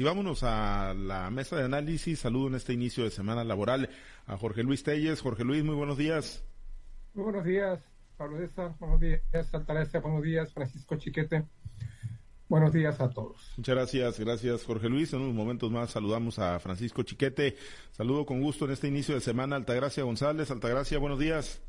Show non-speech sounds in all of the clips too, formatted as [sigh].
Y vámonos a la mesa de análisis. Saludo en este inicio de semana laboral a Jorge Luis Telles. Jorge Luis, muy buenos días. Muy buenos días, Pablo César. Buenos días, Altagracia. Buenos días, Francisco Chiquete. Buenos días a todos. Muchas gracias, gracias Jorge Luis. En unos momentos más saludamos a Francisco Chiquete. Saludo con gusto en este inicio de semana. Altagracia González. Altagracia, buenos días.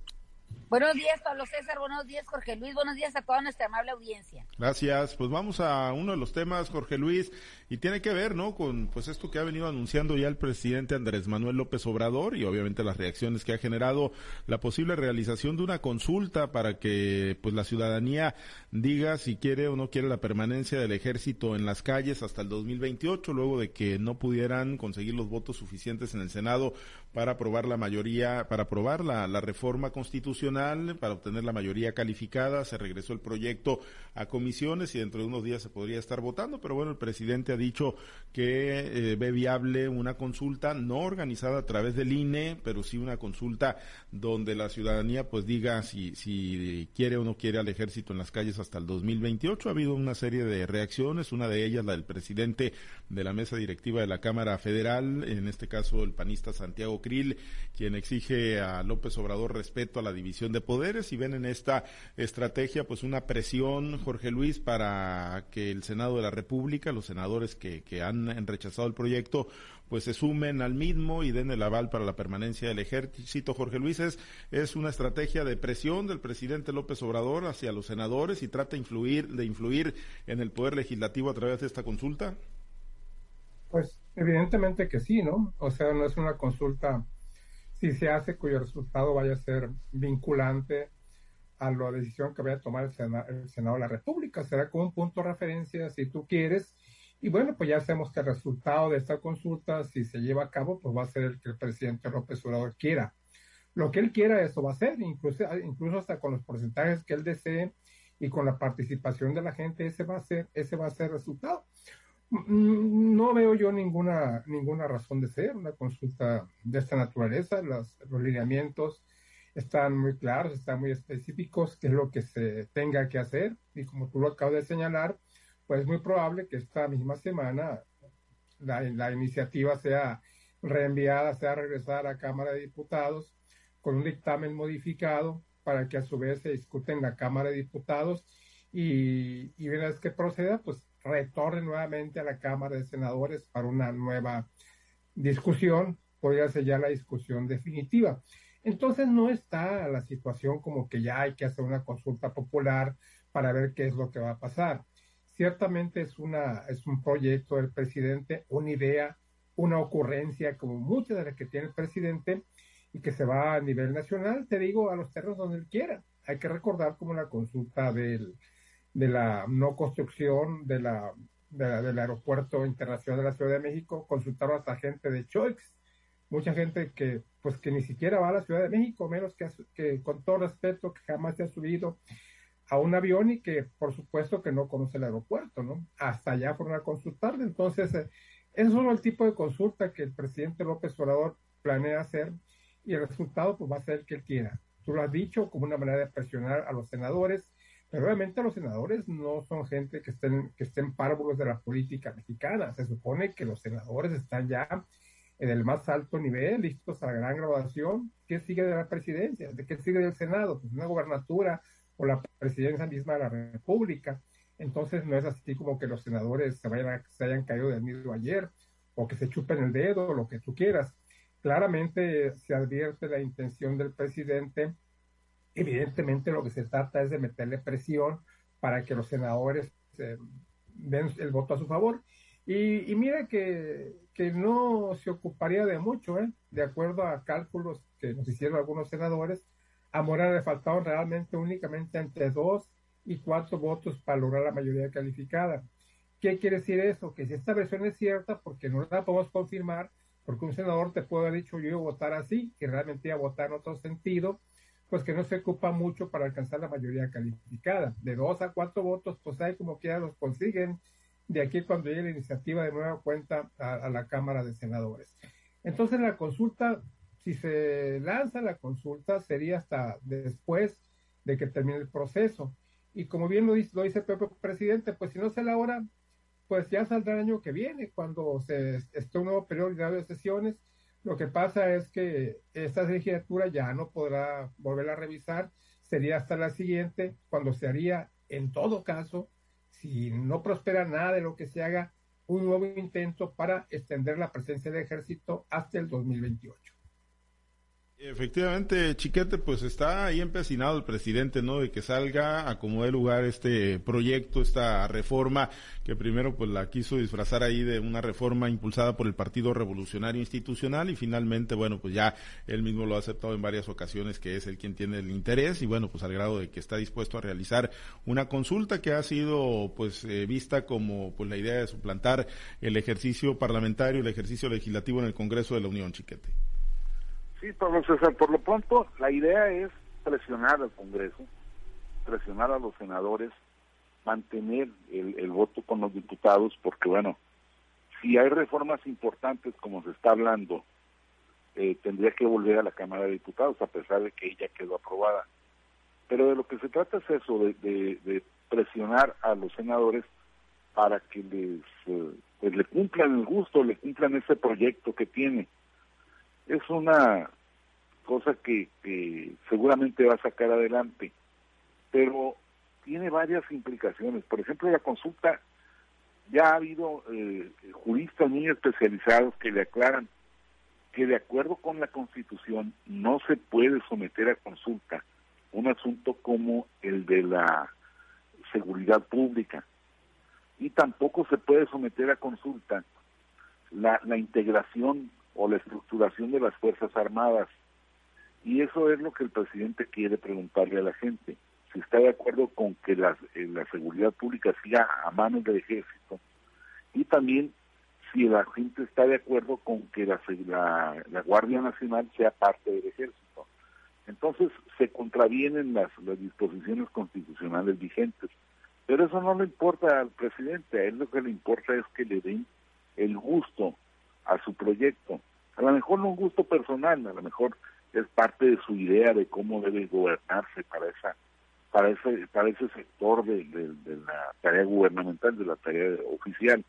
Buenos días, Pablo César. Buenos días, Jorge Luis. Buenos días a toda nuestra amable audiencia. Gracias. Pues vamos a uno de los temas, Jorge Luis, y tiene que ver, ¿no? Con pues esto que ha venido anunciando ya el presidente Andrés Manuel López Obrador y obviamente las reacciones que ha generado la posible realización de una consulta para que pues la ciudadanía diga si quiere o no quiere la permanencia del ejército en las calles hasta el 2028, luego de que no pudieran conseguir los votos suficientes en el Senado para aprobar la mayoría, para aprobar la, la reforma constitucional, para obtener la mayoría calificada. Se regresó el proyecto a comisiones y dentro de unos días se podría estar votando, pero bueno, el presidente ha dicho que eh, ve viable una consulta no organizada a través del INE, pero sí una consulta donde la ciudadanía pues diga si, si quiere o no quiere al ejército en las calles hasta el 2028. Ha habido una serie de reacciones, una de ellas la del presidente de la mesa directiva de la Cámara Federal, en este caso el panista Santiago Krill, quien exige a López Obrador respeto a la división de poderes y ven en esta estrategia pues una presión, Jorge Luis, para que el Senado de la República, los senadores que, que han rechazado el proyecto, pues se sumen al mismo y den el aval para la permanencia del ejército. Jorge Luis, es, es una estrategia de presión del presidente López Obrador hacia los senadores y trata influir, de influir en el poder legislativo a través de esta consulta. Pues evidentemente que sí, ¿no? O sea, no es una consulta, si se hace cuyo resultado vaya a ser vinculante a la decisión que vaya a tomar el, Senado de la República. Será como un punto de referencia, si tú quieres. Y bueno, pues ya sabemos que el resultado de esta consulta, si se lleva a cabo, pues va a ser el que el presidente López Obrador quiera. Lo que él quiera, eso va a ser, incluso, incluso hasta con los porcentajes que él desee y con la participación de la gente, ese va a ser, ese va a ser el resultado. Mm, no veo yo ninguna, ninguna razón de ser una consulta de esta naturaleza. Los, los lineamientos están muy claros, están muy específicos, qué es lo que se tenga que hacer. Y como tú lo acabas de señalar, pues es muy probable que esta misma semana la, la iniciativa sea reenviada, sea regresada a la Cámara de Diputados con un dictamen modificado para que a su vez se discute en la Cámara de Diputados y, y una vez que proceda, pues retorne nuevamente a la Cámara de Senadores para una nueva discusión, podría ser ya la discusión definitiva. Entonces no está la situación como que ya hay que hacer una consulta popular para ver qué es lo que va a pasar. Ciertamente es una es un proyecto del presidente, una idea, una ocurrencia como muchas de las que tiene el presidente y que se va a nivel nacional, te digo, a los terrenos donde él quiera. Hay que recordar como la consulta del de la no construcción de la, del aeropuerto internacional de la Ciudad de México, consultaron hasta gente de Choix, mucha gente que pues que ni siquiera va a la Ciudad de México, menos que, que con todo respeto que jamás se ha subido a un avión y que por supuesto que no conoce el aeropuerto, ¿no? Hasta allá fueron a consultarle. Entonces, eh, es solo el tipo de consulta que el presidente López Obrador planea hacer y el resultado pues va a ser el que él quiera. Tú lo has dicho como una manera de presionar a los senadores, pero obviamente los senadores no son gente que estén, que estén párvulos de la política mexicana. Se supone que los senadores están ya en el más alto nivel, listos a la gran graduación. ¿Qué sigue de la presidencia? ¿De qué sigue del Senado? Pues una gobernatura o la presidencia misma de la República. Entonces no es así como que los senadores se, vayan se hayan caído del nido ayer o que se chupen el dedo o lo que tú quieras. Claramente se advierte la intención del presidente Evidentemente lo que se trata es de meterle presión para que los senadores eh, den el voto a su favor. Y, mira que, que, no se ocuparía de mucho, ¿eh? de acuerdo a cálculos que nos hicieron algunos senadores, a Morena le faltaban realmente únicamente entre dos y cuatro votos para lograr la mayoría calificada. ¿Qué quiere decir eso? Que si esta versión es cierta, porque no la podemos confirmar, porque un senador te puede haber dicho yo iba a votar así, que realmente iba a votar en otro sentido, pues que no se ocupa mucho para alcanzar la mayoría calificada. De dos a cuatro votos, pues hay como que ya los consiguen de aquí cuando llegue la iniciativa de nueva cuenta a, la Cámara de Senadores. Entonces la consulta, si se lanza la consulta, sería hasta después de que termine el proceso. Y como bien lo dice, lo dice el propio presidente, pues si no se la hora, pues ya saldrá el año que viene, cuando se esté un nuevo periodo de sesiones. Lo que pasa es que esta legislatura ya no podrá volver a revisar, sería hasta la siguiente, cuando se haría, en todo caso, si no prospera nada de lo que se haga, un nuevo intento para extender la presencia del ejército hasta el 2028. Efectivamente, Chiquete, pues está ahí empecinado el presidente, ¿no? De que salga a como dé lugar este proyecto, esta reforma, que primero pues la quiso disfrazar ahí de una reforma impulsada por el Partido Revolucionario Institucional y finalmente, bueno, pues ya él mismo lo ha aceptado en varias ocasiones que es el quien tiene el interés y bueno, pues al grado de que está dispuesto a realizar una consulta que ha sido pues eh, vista como pues la idea de suplantar el ejercicio parlamentario, el ejercicio legislativo en el Congreso de la Unión, Chiquete. Sí, Pablo César, por lo pronto la idea es presionar al Congreso, presionar a los senadores, mantener el, voto con los diputados, porque bueno, si hay reformas importantes como se está hablando, eh, tendría que volver a la Cámara de Diputados, a pesar de que ella quedó aprobada. Pero de lo que se trata es eso, de, presionar a los senadores para que les eh, pues le cumplan el gusto, le cumplan ese proyecto que tiene es una cosa que, seguramente va a sacar adelante, pero tiene varias implicaciones. Por ejemplo, la consulta, ya ha habido eh, juristas muy especializados que le aclaran que de acuerdo con la Constitución no se puede someter a consulta un asunto como el de la seguridad pública y tampoco se puede someter a consulta la, la integración o la estructuración de las Fuerzas Armadas. Y eso es lo que el presidente quiere preguntarle a la gente, si está de acuerdo con que la, eh, la seguridad pública siga a manos del ejército y también si la gente está de acuerdo con que la, la, Guardia Nacional sea parte del ejército. Entonces se contravienen las, las disposiciones constitucionales vigentes. Pero eso no le importa al presidente, a él lo que le importa es que le den el gusto a su proyecto. A lo mejor no un gusto personal, a lo mejor es parte de su idea de cómo debe gobernarse para esa para ese para ese sector de, la tarea gubernamental, de la tarea oficial.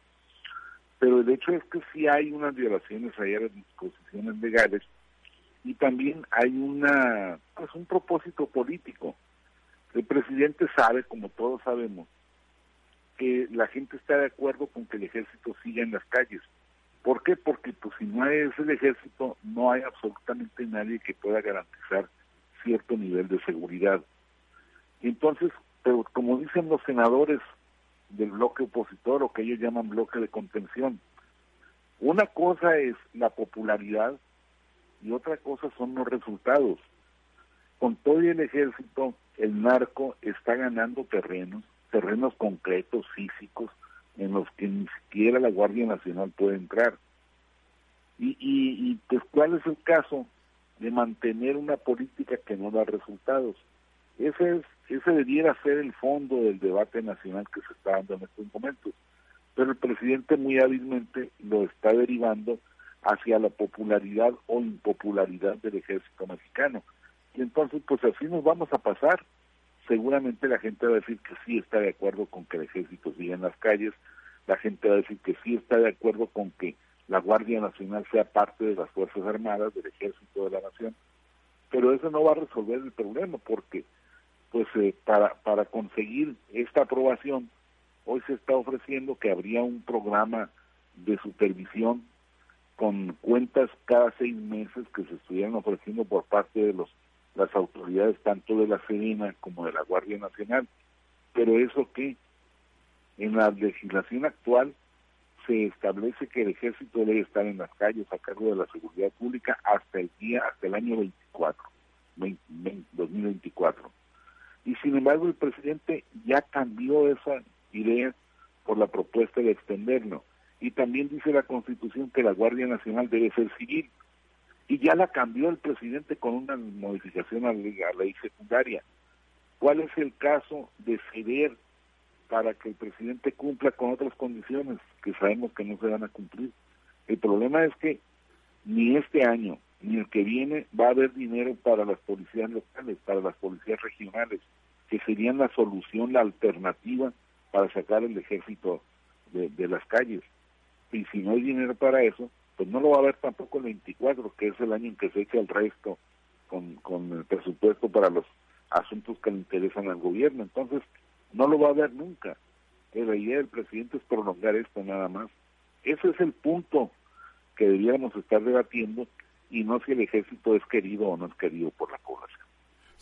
Pero el hecho es que sí hay unas violaciones ahí a disposiciones legales y también hay una pues un propósito político. El presidente sabe, como todos sabemos, que la gente está de acuerdo con que el ejército siga en las calles ¿Por qué? Porque pues si no es el ejército, no hay absolutamente nadie que pueda garantizar cierto nivel de seguridad. Entonces, pero como dicen los senadores del bloque opositor o que ellos llaman bloque de contención, una cosa es la popularidad y otra cosa son los resultados. Con todo el ejército, el narco está ganando terrenos, terrenos concretos, físicos, en los que ni siquiera la Guardia Nacional puede entrar. Y, y, pues cuál es el caso de mantener una política que no da resultados. Ese es ese debiera ser el fondo del debate nacional que se está dando en estos momentos. Pero el presidente muy hábilmente lo está derivando hacia la popularidad o impopularidad del ejército mexicano. Y entonces, pues así nos vamos a pasar seguramente la gente va a decir que sí está de acuerdo con que el ejército siga en las calles, la gente va a decir que sí está de acuerdo con que la Guardia Nacional sea parte de las Fuerzas Armadas, del Ejército de la Nación, pero eso no va a resolver el problema porque pues eh, para, para conseguir esta aprobación hoy se está ofreciendo que habría un programa de supervisión con cuentas cada seis meses que se estuvieran ofreciendo por parte de los las autoridades tanto de la Sedena como de la Guardia Nacional. Pero eso que en la legislación actual se establece que el ejército debe estar en las calles a cargo de la seguridad pública hasta el día, hasta el año 24, 2024. Y sin embargo el presidente ya cambió esa idea por la propuesta de extenderlo. Y también dice la Constitución que la Guardia Nacional debe ser civil y ya la cambió el presidente con una modificación a la ley secundaria. ¿Cuál es el caso de ceder para que el presidente cumpla con otras condiciones que sabemos que no se van a cumplir? El problema es que ni este año ni el que viene va a haber dinero para las policías locales, para las policías regionales, que serían la solución, la alternativa para sacar el ejército de, las calles. Y si no hay dinero para eso, pues no lo va a haber tampoco el 24, que es el año en que se echa el resto con, con el presupuesto para los asuntos que le interesan al gobierno. Entonces, no lo va a haber nunca. La idea del presidente es prolongar esto nada más. Ese es el punto que deberíamos estar debatiendo y no si el ejército es querido o no es querido por la población.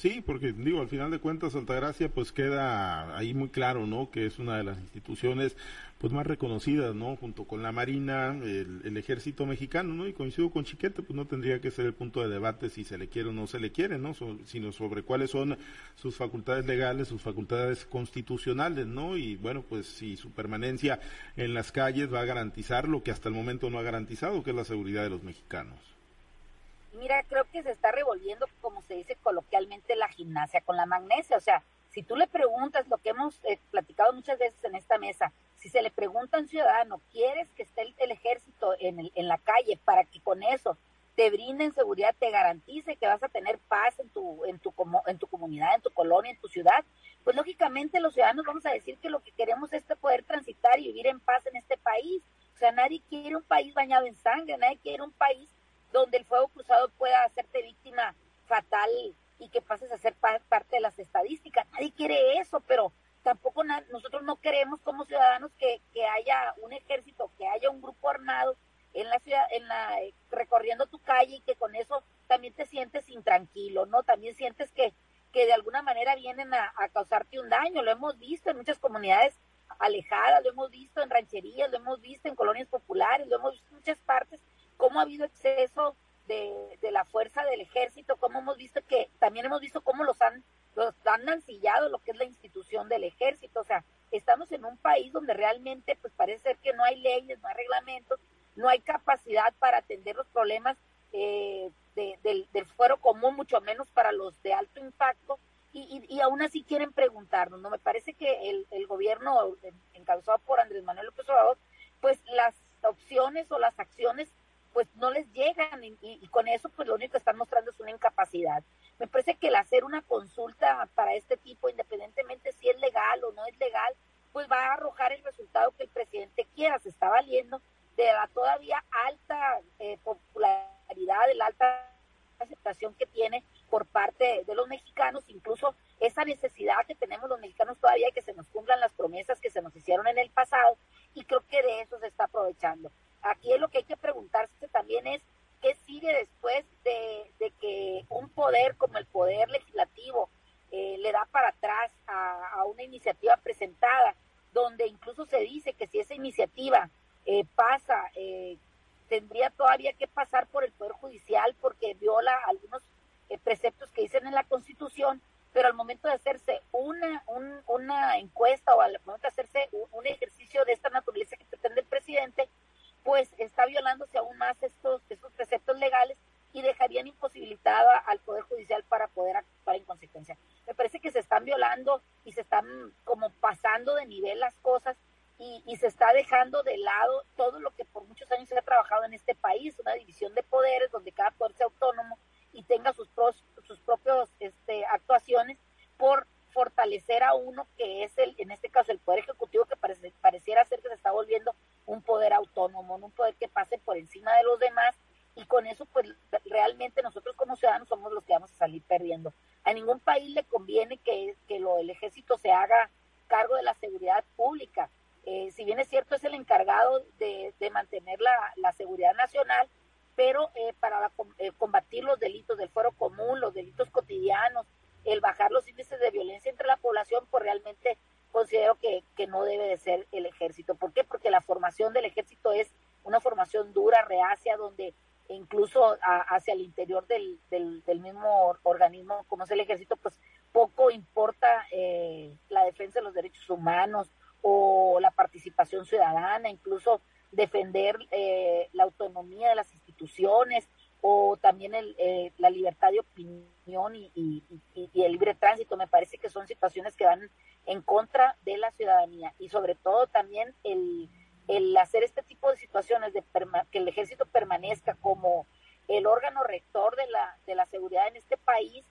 Sí, porque digo, al final de cuentas Altagracia pues queda ahí muy claro, ¿no? Que es una de las instituciones pues más reconocidas, ¿no? Junto con la Marina, el, Ejército Mexicano, ¿no? Y coincido con Chiquete, pues no tendría que ser el punto de debate si se le quiere o no se le quiere, ¿no? sino sobre cuáles son sus facultades legales, sus facultades constitucionales, ¿no? Y bueno, pues si su permanencia en las calles va a garantizar lo que hasta el momento no ha garantizado, que es la seguridad de los mexicanos. Mira, creo que se está revolviendo, como se dice coloquialmente, la gimnasia con la magnesia. O sea, si tú le preguntas lo que hemos eh, platicado muchas veces en esta mesa, si se le pregunta a un ciudadano, ¿quieres que esté el, ejército en, en la calle para que con eso te brinden seguridad, te garantice que vas a tener paz en tu, en tu, en tu comunidad, en tu colonia, en tu ciudad? Pues lógicamente los ciudadanos vamos a decir que lo que queremos es poder transitar y vivir en paz en este país. O sea, nadie quiere un país bañado en sangre, nadie quiere un país donde el fuego cruzado pueda hacerte víctima fatal y que pases a ser parte de las estadísticas. Nadie quiere eso, pero tampoco nosotros no queremos como ciudadanos que, que, haya un ejército, que haya un grupo armado en la ciudad, en la recorriendo tu calle y que con eso también te sientes intranquilo, ¿no? También sientes que, que de alguna manera vienen a, a causarte un daño. Lo hemos visto en muchas comunidades alejadas, lo hemos visto en rancherías, lo hemos visto en colonias populares, lo hemos visto en muchas partes cómo ha habido exceso de, la fuerza del ejército, cómo hemos visto que, también hemos visto cómo los han, los han mancillado lo que es la institución del ejército, o sea, estamos en un país donde realmente pues parece ser que no hay leyes, no hay reglamentos, no hay capacidad para atender los problemas eh, del, del, fuero común, mucho menos para los de alto impacto, y, y, aún así quieren preguntarnos, ¿no? Me parece que el, el gobierno encabezado por Andrés Manuel López Obrador, pues las opciones o las acciones pues no les llegan y, con eso pues lo único que están mostrando es una incapacidad. Me parece que el hacer una consulta para este tipo, independientemente si es legal o no es legal, pues va a arrojar el resultado que el presidente quiera. Se está valiendo de la todavía alta eh, popularidad, de la alta aceptación que tiene por parte de los mexicanos, incluso esa necesidad que tenemos los mexicanos todavía de que se nos cumplan las promesas que se nos hicieron en el pasado y creo que de eso se está aprovechando. Aquí es lo que hay que preguntarse también es qué sigue después de, que un poder como el poder legislativo eh, le da para atrás a, una iniciativa presentada, donde incluso se dice que si esa iniciativa eh, pasa, eh, tendría todavía que pasar por el Poder Judicial porque viola algunos preceptos que dicen en la Constitución, pero al momento de hacerse una, una encuesta o al momento de hacerse un ejercicio de esta naturaleza que pretende el presidente, pues está violándose aún más estos, estos preceptos legales y dejarían imposibilitada al Poder Judicial para poder actuar en consecuencia. Me parece que se están violando y se están como pasando de nivel las cosas y, y, se está dejando de lado todo lo que por muchos años se ha trabajado en este país, una división de poderes donde cada poder sea autónomo y tenga sus, pros, sus propios este, actuaciones por fortalecer a uno que es el, en este caso el poder ejecutivo que parece, pareciera ser que se está volviendo un poder autónomo, un poder que pase por encima de los demás y con eso pues realmente nosotros como ciudadanos somos los que vamos a salir perdiendo. A ningún país le conviene que, que lo, el ejército se haga cargo de la seguridad pública. Eh, si bien es cierto es el encargado de, mantener la, la, seguridad nacional, pero eh, para eh, combatir los delitos del fuero común, los delitos cotidianos, el bajar los índices de violencia entre la población, pues realmente considero que, que no debe de ser el ejército. ¿Por qué? Porque la formación del ejército es una formación dura, reacia, donde incluso hacia el interior del, del, mismo organismo como es el ejército, pues poco importa eh, la defensa de los derechos humanos o la participación ciudadana, incluso defender eh, la autonomía de las instituciones o también el, eh, la libertad de opinión y, y, el libre tránsito. Me parece que son situaciones que van en contra de la ciudadanía y sobre todo también el, el hacer este tipo de situaciones de que el ejército permanezca como el órgano rector de la, de la seguridad en este país,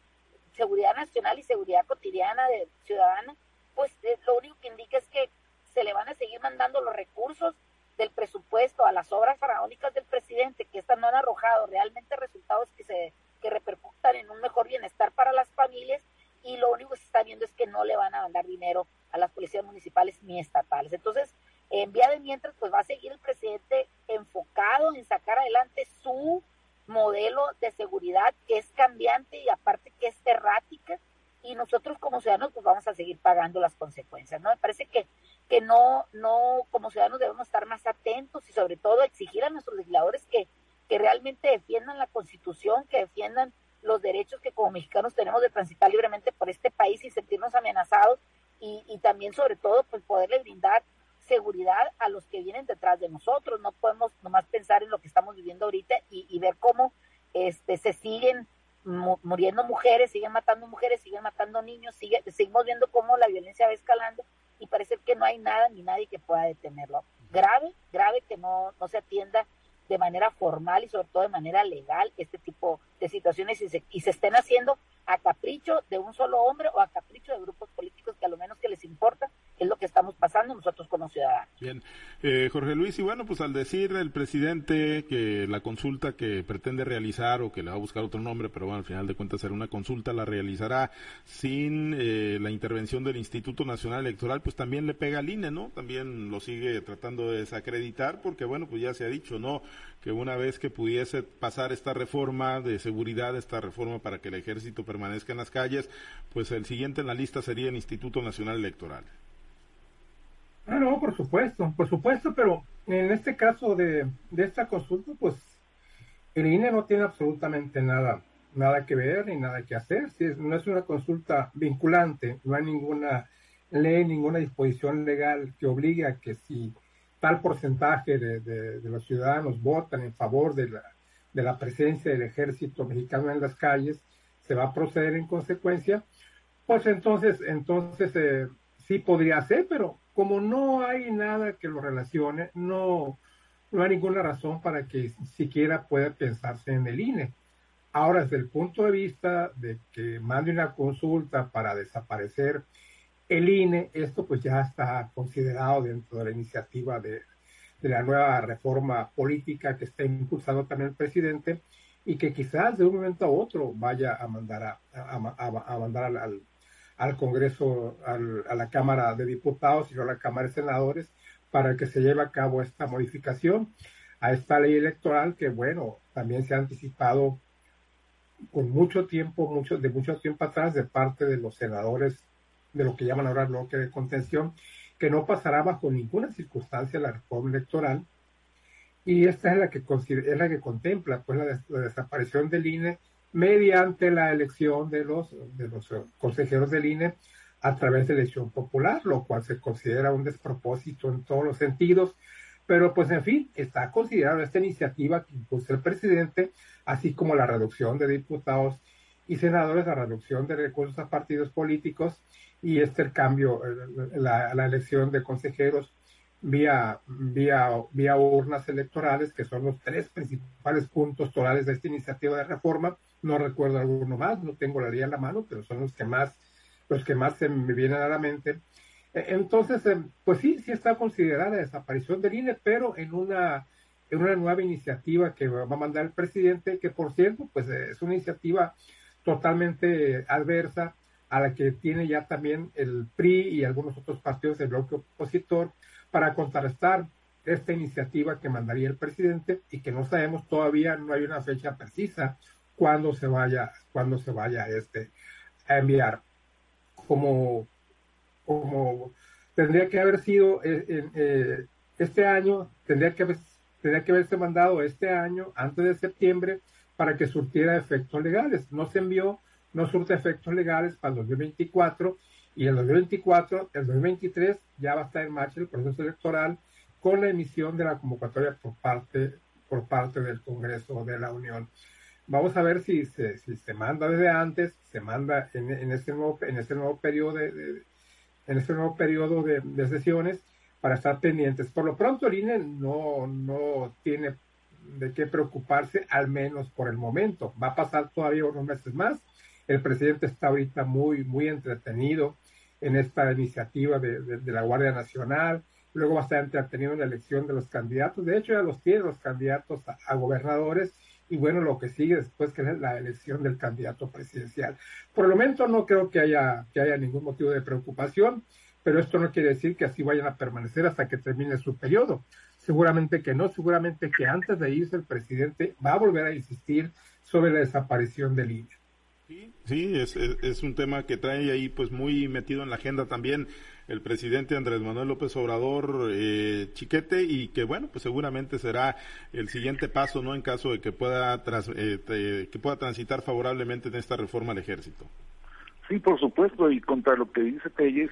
seguridad nacional y seguridad cotidiana de ciudadana, pues eh, lo único que indica es que se le van a seguir mandando los recursos del presupuesto a las obras faraónicas del presidente, que estas no han arrojado realmente resultados que se que repercutan en un mejor bienestar para las familias y lo único que se está viendo es que no le van a mandar dinero a las policías municipales ni estatales. Entonces, en vía de mientras, pues va a seguir el presidente enfocado en sacar adelante su modelo de seguridad que es cambiante y aparte que es errática y nosotros como ciudadanos pues vamos a seguir pagando las consecuencias, ¿no? Me parece que, que no, no, ciudadanos debemos estar más atentos y sobre todo exigir a nuestros legisladores que, que realmente defiendan la constitución, que defiendan los derechos que como mexicanos tenemos de transitar libremente por este país y sentirnos amenazados y, y también sobre todo pues poderle brindar seguridad a los que vienen detrás de nosotros. No podemos nomás pensar en lo que estamos viviendo ahorita y, y ver cómo este, se siguen muriendo mujeres, siguen matando mujeres, siguen matando niños, sigue, seguimos viendo cómo la violencia va escalando y parece que no hay nada ni nadie que pueda detenerlo. Grave, grave que no, no se atienda de manera formal y sobre todo de manera legal este tipo de situaciones y se, y se estén haciendo a capricho de un solo hombre o a capricho de grupos políticos que a lo menos que les importa nosotros como ciudadanos. Bien, eh, Jorge Luis, y bueno, pues al decir el presidente que la consulta que pretende realizar o que le va a buscar otro nombre, pero bueno, al final de cuentas será una consulta, la realizará sin eh, la intervención del Instituto Nacional Electoral, pues también le pega al INE, ¿no? También lo sigue tratando de desacreditar, porque bueno, pues ya se ha dicho, ¿no? Que una vez que pudiese pasar esta reforma de seguridad, esta reforma para que el ejército permanezca en las calles, pues el siguiente en la lista sería el Instituto Nacional Electoral. Ah, no, por supuesto, por supuesto, pero en este caso de, de esta consulta, pues el INE no tiene absolutamente nada, nada que ver ni nada que hacer. Si no es una consulta vinculante, no hay ninguna ley, ninguna disposición legal que obligue a que si tal porcentaje de, de, de los ciudadanos votan en favor de la, de la presencia del ejército mexicano en las calles, se va a proceder en consecuencia, pues entonces, entonces eh, sí podría ser, pero como no hay nada que lo relacione, no, no hay ninguna razón para que siquiera pueda pensarse en el INE. Ahora, desde el punto de vista de que mande una consulta para desaparecer el INE, esto pues ya está considerado dentro de la iniciativa de, de la nueva reforma política que está impulsando también el presidente y que quizás de un momento a otro vaya a mandar a, a, a, a mandar al, al Congreso, al, a la Cámara de Diputados y a la Cámara de Senadores para que se lleve a cabo esta modificación a esta ley electoral que, bueno, también se ha anticipado con mucho tiempo, mucho, de mucho tiempo atrás de parte de los senadores de lo que llaman ahora bloque de contención, que no pasará bajo ninguna circunstancia la reforma electoral. Y esta es la que, es la que contempla pues, la, la desaparición del INE mediante la elección de los, de los consejeros del INE a través de elección popular, lo cual se considera un despropósito en todos los sentidos. Pero pues en fin, está considerada esta iniciativa que impulsa el presidente, así como la reducción de diputados y senadores, la reducción de recursos a partidos políticos y este el cambio, la, la elección de consejeros vía, vía, vía urnas electorales, que son los tres principales puntos torales de esta iniciativa de reforma. No recuerdo alguno más, no tengo la ley en la mano, pero son los que más, los que más se me vienen a la mente. E, entonces, em, pues sí, sí está considerada la desaparición del INE, pero en una, en una nueva iniciativa que va a mandar el presidente, que por cierto, pues es una iniciativa totalmente adversa a la que tiene ya también el PRI y algunos otros partidos del bloque opositor, para contrarrestar esta iniciativa que mandaría el presidente y que no sabemos todavía, no hay una fecha precisa cuándo se vaya, cuándo se vaya este, a enviar. Como, como tendría que haber sido eh, eh, este año, tendría que, tendría que haberse mandado este año, antes de septiembre, para que surtiera efectos legales. No se envió, no surte efectos legales para el 2024 y el 2024, el 2023 ya va a estar en marcha el proceso electoral con la emisión de la convocatoria por parte, por parte del Congreso de la Unión. Vamos a ver si se, se manda desde antes, se manda en, en este nuevo, en este nuevo periodo de, de en este nuevo periodo de, de, sesiones para estar pendientes. Por lo pronto el INE no, no tiene de qué preocuparse, al menos por el momento. Va a pasar todavía unos meses más el presidente está ahorita muy, muy entretenido en esta iniciativa de, la Guardia Nacional, luego va a estar entretenido en la elección de los candidatos, de hecho ya los tiene los candidatos a, gobernadores, y bueno, lo que sigue después que es la elección del candidato presidencial. Por el momento no creo que haya, que haya ningún motivo de preocupación, pero esto no quiere decir que así vayan a permanecer hasta que termine su periodo. Seguramente que no, seguramente que antes de irse el presidente va a volver a insistir sobre la desaparición del INE. Sí, es, es, un tema que trae ahí pues muy metido en la agenda también el presidente Andrés Manuel López Obrador eh, Chiquete y que bueno pues seguramente será el siguiente paso no en caso de que pueda eh, que pueda transitar favorablemente en esta reforma al ejército. Sí, por supuesto y contra lo que dice Telles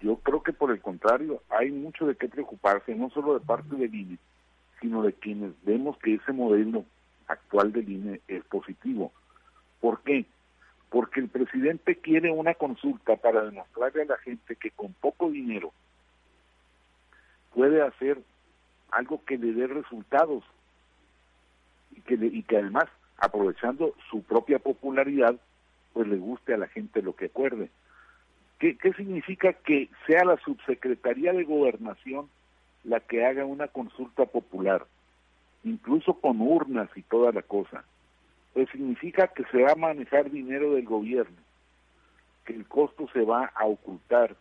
yo creo que por el contrario hay mucho de qué preocuparse no solo de parte del INE sino de quienes vemos que ese modelo actual del INE es positivo ¿Por qué? Porque el presidente quiere una consulta para demostrarle a la gente que con poco dinero puede hacer algo que le dé resultados y que, y que además, aprovechando su propia popularidad, pues le guste a la gente lo que acuerde. ¿Qué, ¿Qué significa que sea la subsecretaría de gobernación la que haga una consulta popular, incluso con urnas y toda la cosa? Pues significa que se va a manejar dinero del gobierno, que el costo se va a ocultar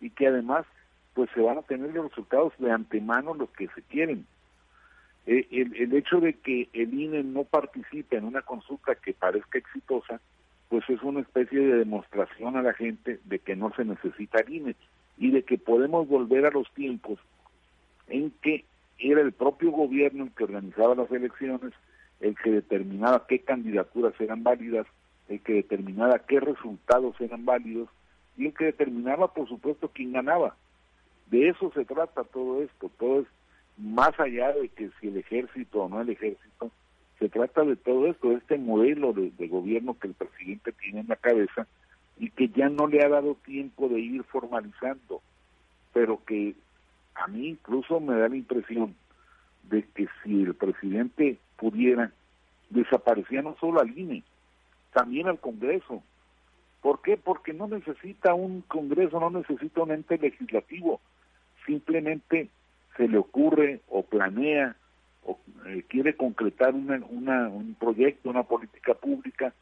y que además pues se van a tener los resultados de antemano los que se quieren. Eh, el, el, hecho de que el INE no participe en una consulta que parezca exitosa, pues es una especie de demostración a la gente de que no se necesita el INE y de que podemos volver a los tiempos en que era el propio gobierno el que organizaba las elecciones el que determinaba qué candidaturas eran válidas, el que determinaba qué resultados eran válidos y el que determinaba, por supuesto, quién ganaba. De eso se trata todo esto, todo es más allá de que si el ejército o no el ejército, se trata de todo esto, de este modelo de, de gobierno que el presidente tiene en la cabeza y que ya no le ha dado tiempo de ir formalizando, pero que a mí incluso me da la impresión de que si el presidente pudiera, desaparecía no solo al INE, también al Congreso. ¿Por qué? Porque no necesita un Congreso, no necesita un ente legislativo, simplemente se le ocurre o planea o eh, quiere concretar una, una, un proyecto, una política pública,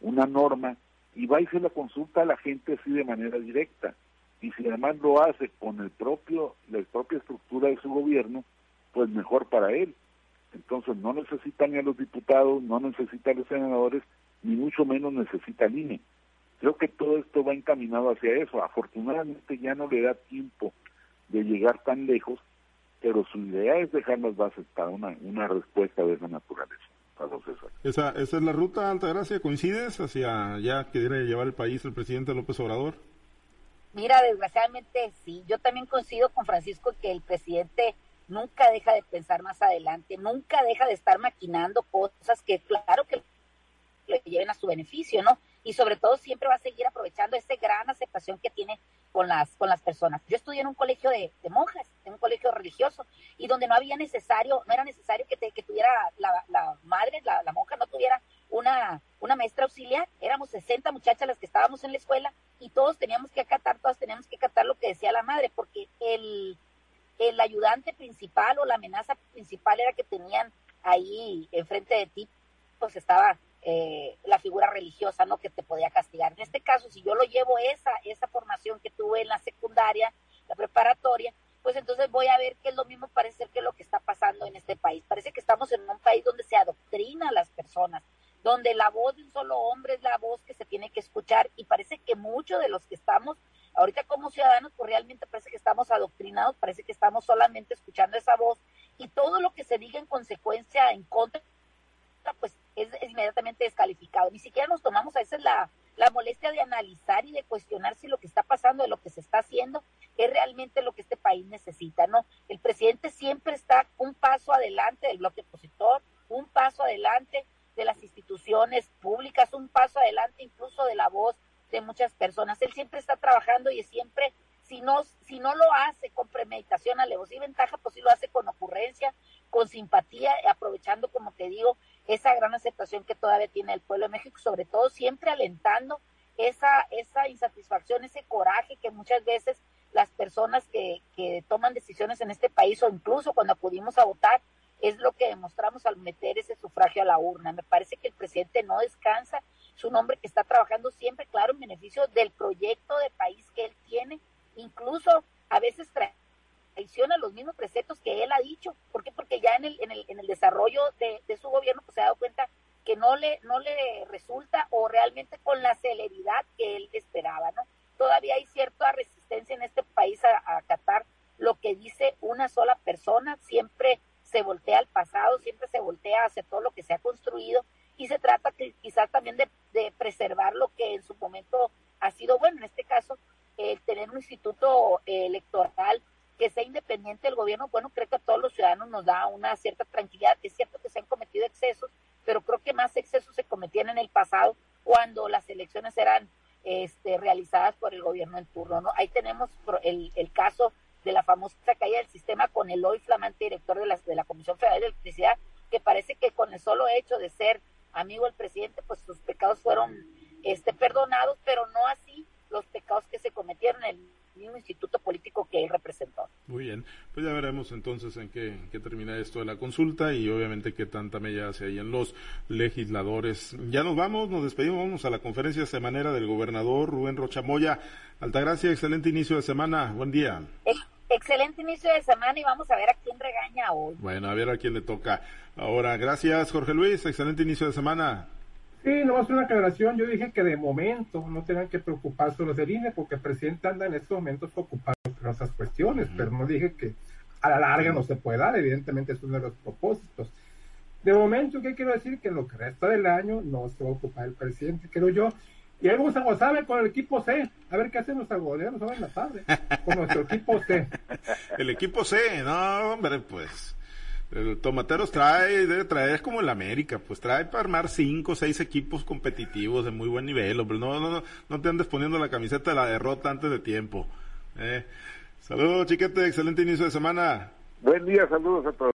una norma, y va y se la consulta a la gente así de manera directa. Y si además lo hace con el propio, la propia estructura de su gobierno, pues mejor para él. Entonces no necesita ni a los diputados, no necesita a los senadores, ni mucho menos necesita al INE. Creo que todo esto va encaminado hacia eso. Afortunadamente ya no le da tiempo de llegar tan lejos, pero su idea es dejar las bases para una, una respuesta de esa naturaleza. Esa, esa es la ruta, Altagracia. ¿Coincides hacia ya que quiere llevar el país el presidente López Obrador? Mira, desgraciadamente sí. Yo también coincido con Francisco que el presidente nunca deja de pensar más adelante, nunca deja de estar maquinando cosas que claro que le lleven a su beneficio, ¿no? Y sobre todo siempre va a seguir aprovechando esa gran aceptación que tiene con las, con las personas. Yo estudié en un colegio de, monjas, en un colegio religioso, y donde no había necesario, no era necesario que, que tuviera la, la madre, la, la, monja no tuviera una, una maestra auxiliar, éramos 60 muchachas las que estábamos en la escuela y todos teníamos que acatar, todas teníamos que acatar lo que decía la madre, porque el, el ayudante principal o la amenaza principal era que tenían ahí enfrente de ti, pues estaba eh, la figura religiosa, ¿no? Que te podía castigar. En este caso, si yo lo llevo esa, esa formación que tuve en la secundaria, la preparatoria, pues entonces voy a ver que es lo mismo parece ser que lo que está pasando en este país. Parece que estamos en un país donde se adoctrina a las personas, donde la voz de un solo hombre es la voz que se tiene que escuchar y parece que muchos de los que estamos ahorita como ciudadanos pues realmente parece que estamos adoctrinados, parece que estamos solamente escuchando esa voz y todo lo que se diga en consecuencia en contra pues es, inmediatamente descalificado. Ni siquiera nos tomamos a veces la, la molestia de analizar y de cuestionar si lo que está pasando, de lo que se está haciendo, es realmente lo que este país necesita, ¿no? El presidente siempre está un paso adelante del bloque opositor, un paso adelante de las instituciones públicas, un paso adelante incluso de la voz de muchas personas. Él siempre está trabajando y siempre, si no, si no lo premeditación, alevosía y ventaja, pues sí lo hace con ocurrencia, con simpatía, aprovechando, como te digo, esa gran aceptación que todavía tiene el pueblo de México, sobre todo siempre alentando esa, esa insatisfacción, ese coraje que muchas veces las personas que, que toman decisiones en este país o incluso cuando acudimos a votar, es lo que demostramos al meter ese sufragio a la urna. Me parece que el presidente no descansa, es un hombre que está trabajando siempre, claro, en beneficio del proyecto de país que él tiene, incluso traiciona los mismos preceptos que él ha dicho. ¿Por qué? Porque ya en el, en el, en el desarrollo de, de su gobierno pues, se ha dado cuenta que no le, no le resulta o realmente con la celeridad que él esperaba, ¿no? Todavía hay cierta resistencia en este país a, acatar lo que dice una sola persona, siempre se voltea al pasado, siempre se voltea hacia todo lo que se ha construido y se trata que, quizás también de, de preservar lo que en su momento ha sido bueno, en este caso, el tener un instituto electoral que sea independiente del gobierno, bueno, creo que a todos los ciudadanos da una cierta tranquilidad. Es cierto que se han cometido excesos, pero creo que más excesos se cometían en el pasado cuando las elecciones eran este, realizadas por el gobierno en turno. ¿no? Ahí tenemos el, el caso de la famosa caída del sistema con el hoy flamante director de la, de la Comisión Federal de Electricidad, que parece que con el solo hecho de ser amigo del presidente, pues sus pecados fueron este, perdonados, pero no así los pecados que se cometieron en el mismo instituto político que él representó. Muy bien, pues ya veremos entonces en qué, qué termina esto de la consulta y obviamente qué tanta mella hace ahí en los legisladores. Ya nos vamos, nos despedimos, vamos a la conferencia semanera del gobernador Rubén Rochamoya. Altagracia, excelente inicio de semana, buen día. excelente inicio de semana y vamos a ver a quién regaña hoy. Bueno, a ver a quién le toca. Ahora, gracias Jorge Luis, excelente inicio de semana. Sí, nomás una aclaración. Yo dije que de momento no tengan que preocuparse los del INE porque el presidente anda en estos momentos ocupado con esas cuestiones, pero no dije que a la larga no se puede dar. Evidentemente es uno de los propósitos. De momento, ¿qué quiero decir? Que lo que resta del año no se va a ocupar el presidente, creo yo. Y ahí vamos a gozar con el equipo C. A ver qué hacen los algodoneros ahora en la tarde. Con nuestro equipo C. [laughs] El equipo C, no, hombre, pues. El Tomateros trae, debe traer, es como el América, pues trae para armar cinco o seis equipos competitivos de muy buen nivel, hombre. No, no, no, no te andes poniendo la camiseta de la derrota antes de tiempo. Eh. Saludos, chiquete, excelente inicio de semana. Buen día, saludos a todos.